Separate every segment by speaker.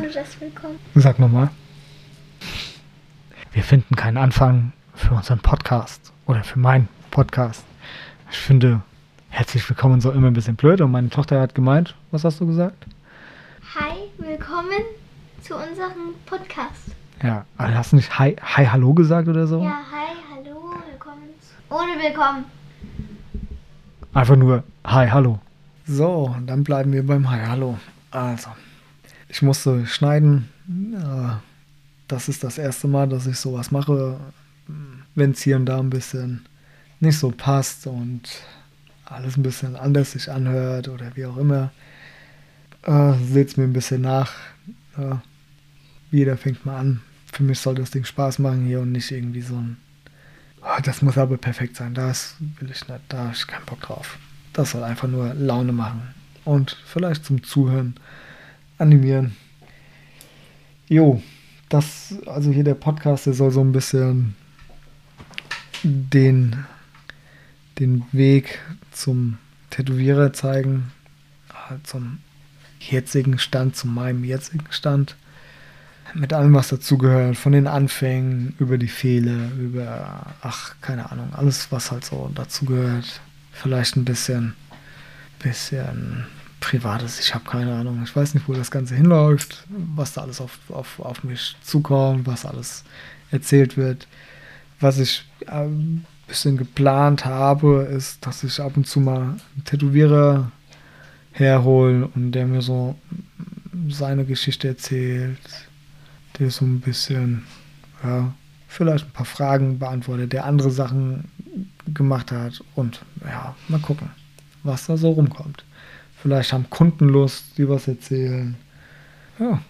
Speaker 1: ohne das Willkommen.
Speaker 2: Sag nochmal. Wir finden keinen Anfang für unseren Podcast oder für meinen Podcast. Ich finde, herzlich willkommen so immer ein bisschen blöd und meine Tochter hat gemeint, was hast du gesagt?
Speaker 1: Hi, willkommen zu unserem Podcast.
Speaker 2: Ja, aber hast du nicht Hi, Hi, Hallo gesagt oder so?
Speaker 1: Ja, hi, hallo, willkommen. Ohne Willkommen.
Speaker 2: Einfach nur Hi, Hallo. So, dann bleiben wir beim Hi, Hallo. Also, ich musste schneiden. Äh, Das ist das erste Mal, dass ich sowas mache, wenn es hier und da ein bisschen nicht so passt und alles ein bisschen anders sich anhört oder wie auch immer. Äh, Seht es mir ein bisschen nach. Ja, jeder fängt mal an. Für mich soll das Ding Spaß machen hier und nicht irgendwie so ein. "Ah, das muss aber perfekt sein. Das will ich nicht. Da habe ich keinen Bock drauf. Das soll einfach nur Laune machen. Und vielleicht zum Zuhören animieren. Jo, das, also hier der Podcast, der soll so ein bisschen den, den Weg zum Tätowierer zeigen. Halt zum jetzigen Stand, zu meinem jetzigen Stand. Mit allem, was dazugehört, von den Anfängen, über die Fehler, über, ach, keine Ahnung, alles, was halt so dazugehört. Vielleicht ein bisschen, bisschen Privates, ich habe keine Ahnung. Ich weiß nicht, wo das Ganze hinläuft, was da alles auf, auf, auf mich zukommt, was alles erzählt wird. Was ich ein bisschen geplant habe, ist, dass ich ab und zu mal einen Tätowierer herhole und der mir so seine Geschichte erzählt, der so ein bisschen, ja, vielleicht ein paar Fragen beantwortet, der andere Sachen gemacht hat und ja, mal gucken, was da so rumkommt. Vielleicht haben Kunden Lust, die was erzählen. Ja,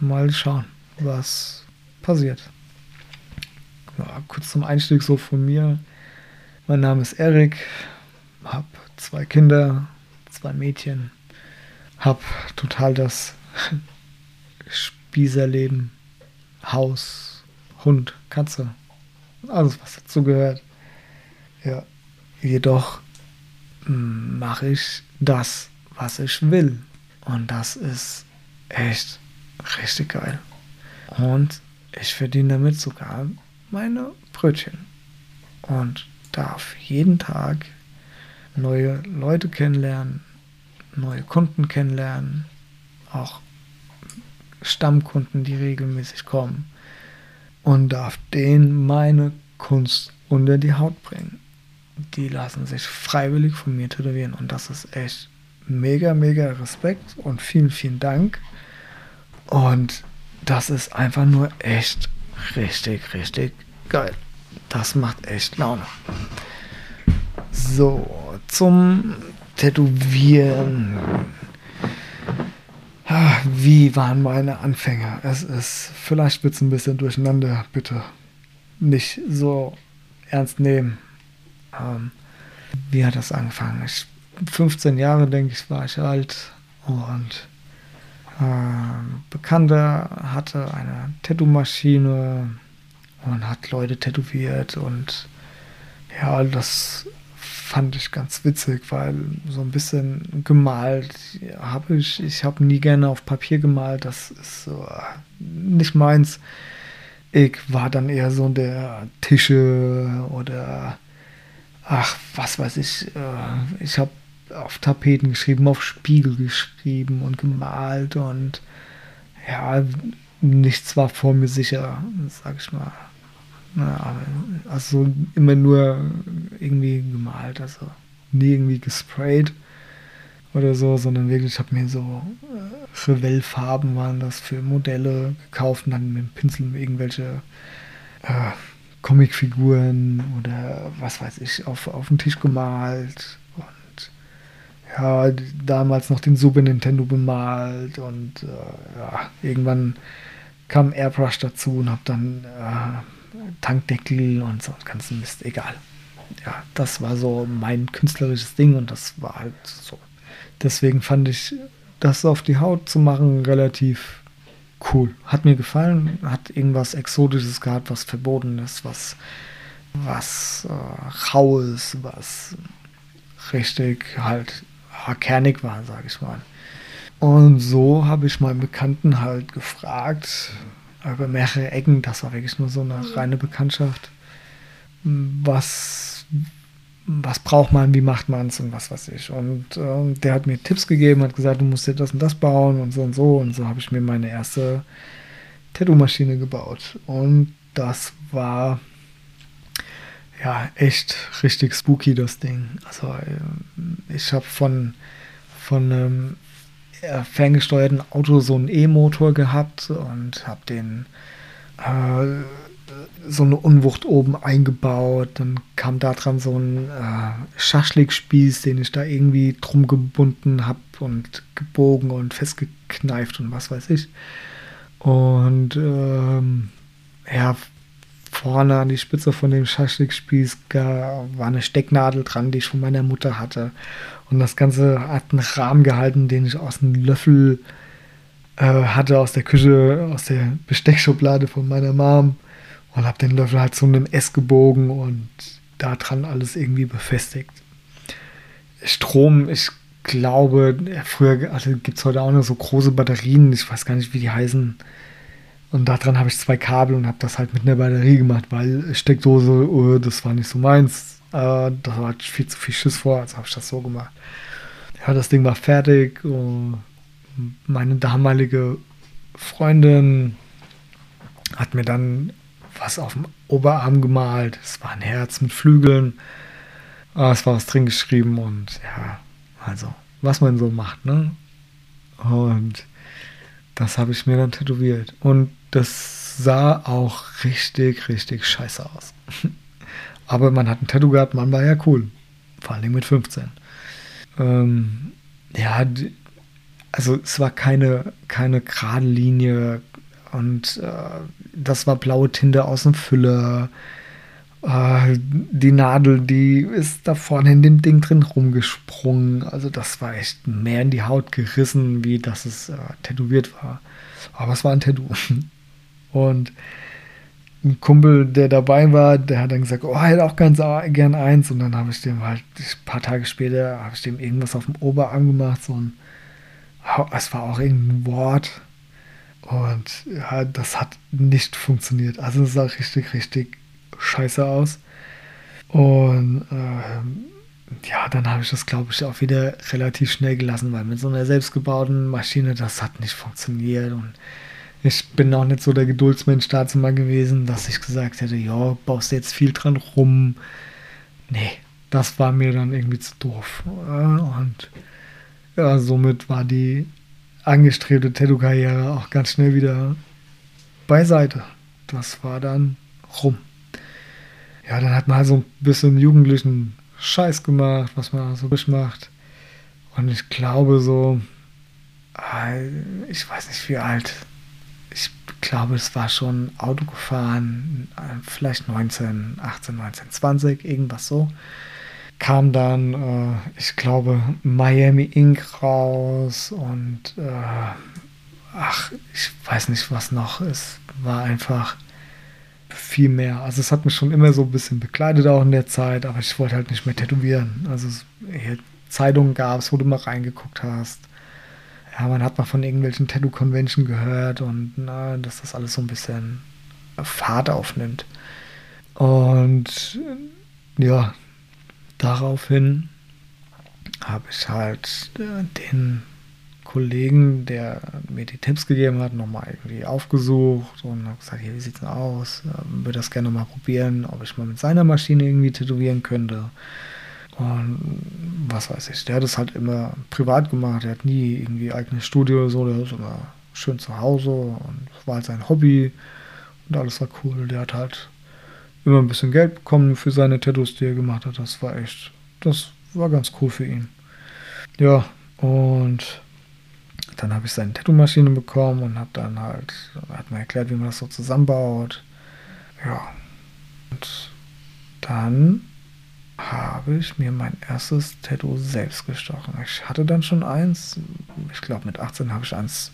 Speaker 2: mal schauen, was passiert. Ja, kurz zum Einstieg so von mir. Mein Name ist Erik, habe zwei Kinder, zwei Mädchen, habe total das Spießerleben, Haus, Hund, Katze, alles was dazu gehört. Ja, jedoch mache ich das, was ich will. Und das ist echt richtig geil. Und ich verdiene damit sogar meine Brötchen. Und darf jeden Tag neue Leute kennenlernen, neue Kunden kennenlernen, auch Stammkunden, die regelmäßig kommen. Und darf denen meine Kunst unter die Haut bringen die lassen sich freiwillig von mir tätowieren. Und das ist echt mega, mega Respekt und vielen, vielen Dank. Und das ist einfach nur echt richtig, richtig geil. Das macht echt Laune. So, zum Tätowieren. Wie waren meine Anfänge? Es ist, vielleicht wird es ein bisschen durcheinander, bitte nicht so ernst nehmen. Ähm, wie hat das angefangen? Ich, 15 Jahre, denke ich, war ich alt und ähm, Bekannter hatte eine Tattoo-Maschine und hat Leute tätowiert und ja, das fand ich ganz witzig, weil so ein bisschen gemalt habe ich. Ich habe nie gerne auf Papier gemalt, das ist so äh, nicht meins. Ich war dann eher so der Tische oder ach, was weiß ich, äh, ich habe auf Tapeten geschrieben, auf Spiegel geschrieben und gemalt und ja, nichts war vor mir sicher, sag ich mal. Ja, also immer nur irgendwie gemalt, also nie irgendwie gesprayt oder so, sondern wirklich, ich habe mir so äh, Revell-Farben waren das für Modelle gekauft und dann mit dem Pinsel irgendwelche äh, Comicfiguren oder was weiß ich auf, auf den Tisch gemalt ja, damals noch den Super Nintendo bemalt und äh, ja, irgendwann kam Airbrush dazu und habe dann äh, Tankdeckel und so ganzen Mist, egal. Ja, das war so mein künstlerisches Ding und das war halt so. Deswegen fand ich das auf die Haut zu machen relativ cool. Hat mir gefallen, hat irgendwas Exotisches gehabt, was Verbotenes, was, was äh, Raues, was richtig halt ja, kernig war, sag ich mal. Und so habe ich meinen Bekannten halt gefragt, über mehrere Ecken, das war wirklich nur so eine reine Bekanntschaft, was, was braucht man, wie macht man es und was weiß ich. Und äh, der hat mir Tipps gegeben, hat gesagt, du musst dir das und das bauen und so und so. Und so habe ich mir meine erste Tattoo-Maschine gebaut. Und das war ja echt richtig spooky, das Ding. Also äh, ich habe von, von einem äh, ferngesteuerten Auto so einen E-Motor gehabt und habe den äh, so eine Unwucht oben eingebaut. Dann kam da dran so ein äh, Schaschlikspieß, den ich da irgendwie drum gebunden habe und gebogen und festgekneift und was weiß ich. Und ähm, ja, vorne an die Spitze von dem Schaschlikspieß war eine Stecknadel dran, die ich von meiner Mutter hatte. Und das Ganze hat einen Rahmen gehalten, den ich aus einem Löffel äh, hatte aus der Küche, aus der Besteckschublade von meiner Mom. Und habe den Löffel halt zu einem S gebogen und da dran alles irgendwie befestigt. Strom, ich glaube, früher also gibt es heute auch noch so große Batterien, ich weiß gar nicht, wie die heißen. Und daran habe ich zwei Kabel und habe das halt mit einer Batterie gemacht, weil Steckdose, oh, das war nicht so meins. Äh, da war halt viel zu viel Schiss vor, also habe ich das so gemacht. Ja, das Ding war fertig. Und meine damalige Freundin hat mir dann was auf dem Oberarm gemalt. Es war ein Herz mit Flügeln. Ah, es war was drin geschrieben und ja, also, was man so macht, ne? Und das habe ich mir dann tätowiert. Und das sah auch richtig, richtig scheiße aus. Aber man hat ein Tattoo gehabt, man war ja cool. Vor allem mit 15. Ähm, ja, also es war keine, keine gerade Linie und äh, das war blaue Tinte aus dem Füller. Äh, die Nadel, die ist da vorne in dem Ding drin rumgesprungen. Also das war echt mehr in die Haut gerissen, wie dass es äh, tätowiert war. Aber es war ein Tattoo. Und ein Kumpel, der dabei war, der hat dann gesagt, oh, hätte auch ganz gern eins. Und dann habe ich dem halt ein paar Tage später, habe ich dem irgendwas auf dem Oberarm gemacht, so ein, es war auch irgendein Wort. Und ja, das hat nicht funktioniert. Also es sah richtig, richtig scheiße aus. Und ähm, ja, dann habe ich das, glaube ich, auch wieder relativ schnell gelassen, weil mit so einer selbstgebauten Maschine, das hat nicht funktioniert. Und ich bin auch nicht so der Geduldsmensch dazu mal gewesen, dass ich gesagt hätte, ja, baust jetzt viel dran rum. Nee, das war mir dann irgendwie zu doof. Und ja, somit war die angestrebte Tattoo-Karriere auch ganz schnell wieder beiseite. Das war dann rum. Ja, dann hat man halt so ein bisschen jugendlichen Scheiß gemacht, was man so macht. Und ich glaube so, ich weiß nicht wie alt, ich glaube, es war schon Auto gefahren, vielleicht 19, 18, 19, 20, irgendwas so. Kam dann, äh, ich glaube, Miami Inc. raus und äh, ach, ich weiß nicht, was noch. Es war einfach viel mehr. Also es hat mich schon immer so ein bisschen begleitet auch in der Zeit, aber ich wollte halt nicht mehr tätowieren. Also Zeitungen gab es, wo du mal reingeguckt hast ja, man hat mal von irgendwelchen Tattoo-Convention gehört und na, dass das alles so ein bisschen Fahrt aufnimmt. Und ja, daraufhin habe ich halt äh, den Kollegen, der mir die Tipps gegeben hat, nochmal irgendwie aufgesucht und habe gesagt, hier, wie sieht's denn aus? Ähm, würde das gerne mal probieren, ob ich mal mit seiner Maschine irgendwie tätowieren könnte. Und was weiß ich, der hat es halt immer privat gemacht, er hat nie irgendwie eigenes Studio oder so, der ist immer schön zu Hause und war halt sein Hobby und alles war cool. Der hat halt immer ein bisschen Geld bekommen für seine Tattoos, die er gemacht hat. Das war echt, das war ganz cool für ihn. Ja, und dann habe ich seine Tattoo-Maschine bekommen und habe dann halt, hat mir erklärt, wie man das so zusammenbaut. Ja, und dann habe ich mir mein erstes Tattoo selbst gestochen. Ich hatte dann schon eins. Ich glaube, mit 18 habe ich eins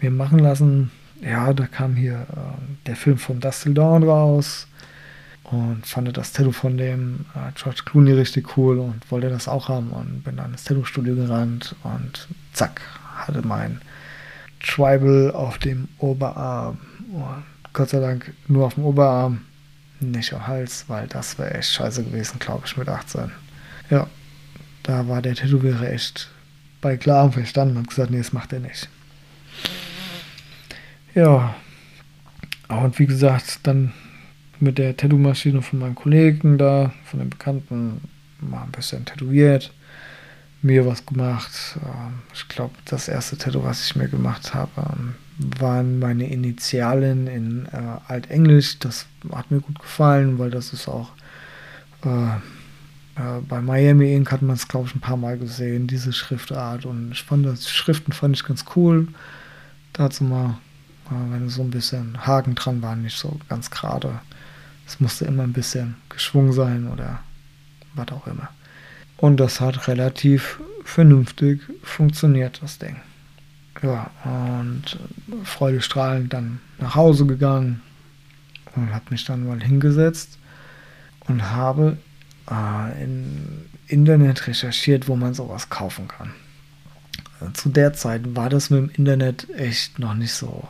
Speaker 2: mir machen lassen. Ja, da kam hier äh, der Film von Dusty Dawn raus und fand das Tattoo von dem äh, George Clooney richtig cool und wollte das auch haben und bin dann ins Tattoo-Studio gerannt und zack, hatte mein Tribal auf dem Oberarm. Und Gott sei Dank nur auf dem Oberarm, nicht am Hals, weil das wäre echt scheiße gewesen, glaube ich, mit 18. Ja, da war der Tätowierer echt bei klarem Verstand und gesagt, nee, das macht er nicht. Ja, und wie gesagt, dann mit der Tattoo-Maschine von meinem Kollegen da, von dem Bekannten, mal ein bisschen tätowiert, mir was gemacht. Ähm, ich glaube, das erste Tattoo, was ich mir gemacht habe, ähm, waren meine Initialen in äh, Altenglisch. Das hat mir gut gefallen, weil das ist auch äh, äh, bei Miami Ink hat man es, glaube ich, ein paar Mal gesehen, diese Schriftart. Und ich fand das Schriften fand ich ganz cool. Dazu mal, äh, wenn so ein bisschen Haken dran waren, nicht so ganz gerade. Es musste immer ein bisschen geschwungen sein oder was auch immer. Und das hat relativ vernünftig funktioniert, das Ding. Ja, und freudestrahlend dann nach Hause gegangen und habe mich dann mal hingesetzt und habe äh, im Internet recherchiert, wo man sowas kaufen kann. Zu der Zeit war das mit dem Internet echt noch nicht so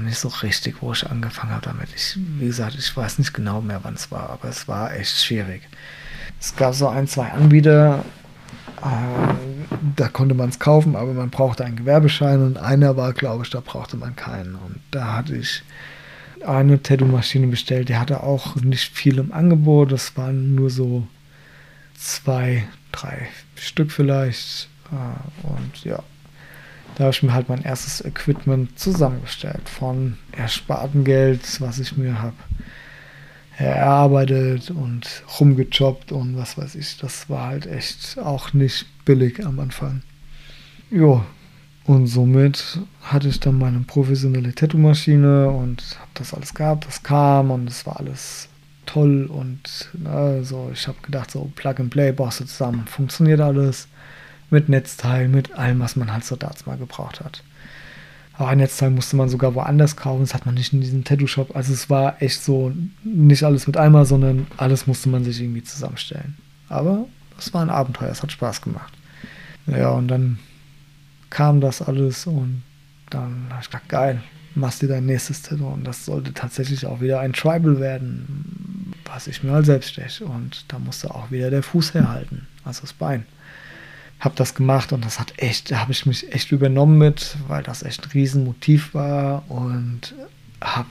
Speaker 2: nicht so richtig, wo ich angefangen habe damit. Ich, wie gesagt, ich weiß nicht genau mehr, wann es war, aber es war echt schwierig. Es gab so ein, zwei Anbieter, äh, da konnte man es kaufen, aber man brauchte einen Gewerbeschein und einer war, glaube ich, da brauchte man keinen. Und da hatte ich eine Tattoo-Maschine bestellt, die hatte auch nicht viel im Angebot, das waren nur so zwei, drei Stück vielleicht. Äh, und ja, da habe ich mir halt mein erstes Equipment zusammengestellt von erspartem Geld, was ich mir habe erarbeitet und rumgejobbt und was weiß ich. Das war halt echt auch nicht billig am Anfang. Jo, und somit hatte ich dann meine professionelle Tattoo-Maschine und habe das alles gehabt. Das kam und es war alles toll und ne, so. Ich habe gedacht, so Plug and Play baust du zusammen, funktioniert alles mit Netzteil, mit allem, was man halt so damals mal gebraucht hat. Aber ein Netzteil musste man sogar woanders kaufen, das hat man nicht in diesem Tattoo-Shop. Also es war echt so, nicht alles mit einmal, sondern alles musste man sich irgendwie zusammenstellen. Aber es war ein Abenteuer, es hat Spaß gemacht. Ja, und dann kam das alles und dann habe ich gedacht, geil, machst dir dein nächstes Tattoo. Und das sollte tatsächlich auch wieder ein Tribal werden, was ich mir halt selbst steche. Und da musste auch wieder der Fuß herhalten, also das Bein habe das gemacht und das hat echt, da habe ich mich echt übernommen mit, weil das echt ein Riesenmotiv war und habe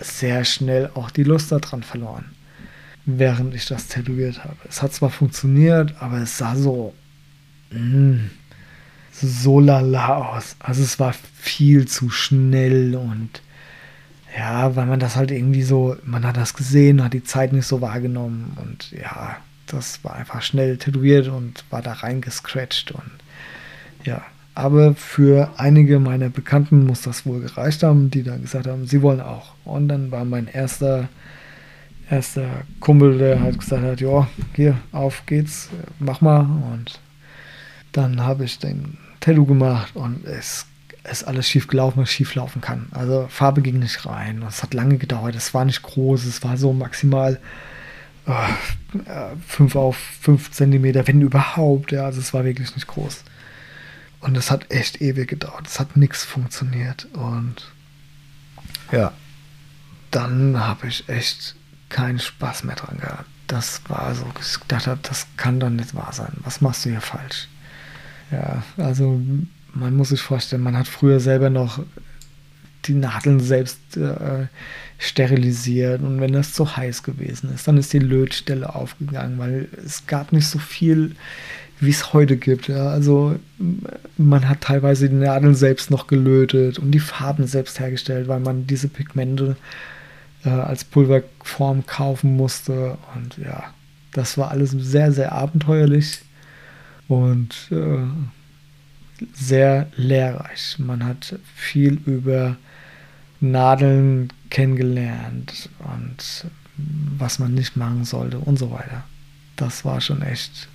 Speaker 2: sehr schnell auch die Lust daran verloren, während ich das tätowiert habe. Es hat zwar funktioniert, aber es sah so, mh, mm, so lala aus. Also es war viel zu schnell und ja, weil man das halt irgendwie so, man hat das gesehen, hat die Zeit nicht so wahrgenommen und ja, das war einfach schnell tätowiert und war da reingescratcht und ja. Aber für einige meiner Bekannten muss das wohl gereicht haben, die dann gesagt haben, sie wollen auch. Und dann war mein erster, erster Kumpel, der halt gesagt hat, ja, hier, auf geht's, mach mal. Und dann habe ich den Tattoo gemacht und es ist alles schief gelaufen, was schief laufen kann. Also Farbe ging nicht rein. Es hat lange gedauert. Es war nicht groß. Es war so maximal 5 auf 5 Zentimeter, wenn überhaupt. Ja, also es war wirklich nicht groß. Und es hat echt ewig gedauert. Es hat nichts funktioniert. Und ja, dann habe ich echt keinen Spaß mehr dran gehabt. Das war so, ich dachte, das kann doch nicht wahr sein. Was machst du hier falsch? Ja, also man muss sich vorstellen, man hat früher selber noch die Nadeln selbst äh, sterilisiert und wenn das zu heiß gewesen ist, dann ist die Lötstelle aufgegangen, weil es gab nicht so viel, wie es heute gibt. Ja. Also man hat teilweise die Nadeln selbst noch gelötet und die Farben selbst hergestellt, weil man diese Pigmente äh, als Pulverform kaufen musste und ja, das war alles sehr, sehr abenteuerlich und äh, sehr lehrreich. Man hat viel über Nadeln kennengelernt und was man nicht machen sollte und so weiter. Das war schon echt,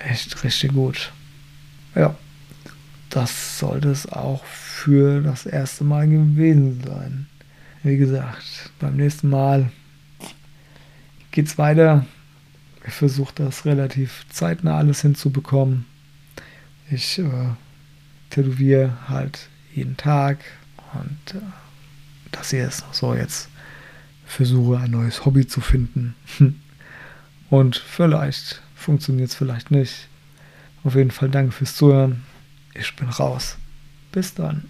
Speaker 2: echt richtig gut. Ja, das sollte es auch für das erste Mal gewesen sein. Wie gesagt, beim nächsten Mal geht's weiter. Ich versuche das relativ zeitnah alles hinzubekommen. Ich äh, tätowiere halt jeden Tag und äh, dass ich es so jetzt versuche, ein neues Hobby zu finden. Und vielleicht funktioniert es vielleicht nicht. Auf jeden Fall danke fürs Zuhören. Ich bin raus. Bis dann.